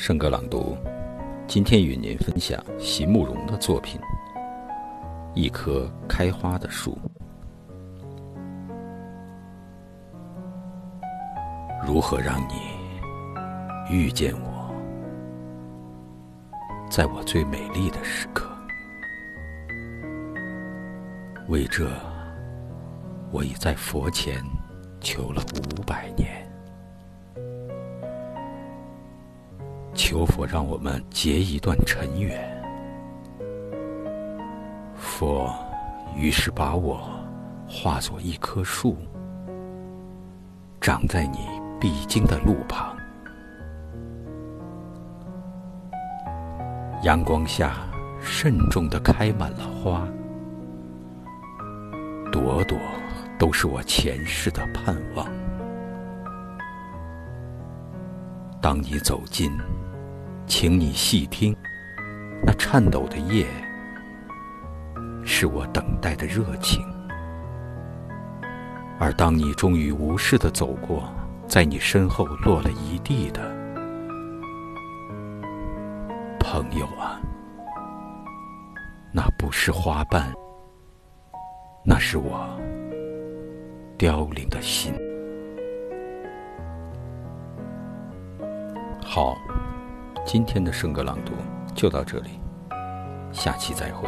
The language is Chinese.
圣歌朗读，今天与您分享席慕容的作品《一棵开花的树》。如何让你遇见我，在我最美丽的时刻？为这，我已在佛前求了五百年。求佛让我们结一段尘缘。佛于是把我化作一棵树，长在你必经的路旁。阳光下，慎重的开满了花，朵朵都是我前世的盼望。当你走近。请你细听，那颤抖的叶，是我等待的热情。而当你终于无视的走过，在你身后落了一地的朋友啊，那不是花瓣，那是我凋零的心。好。今天的圣歌朗读就到这里，下期再会。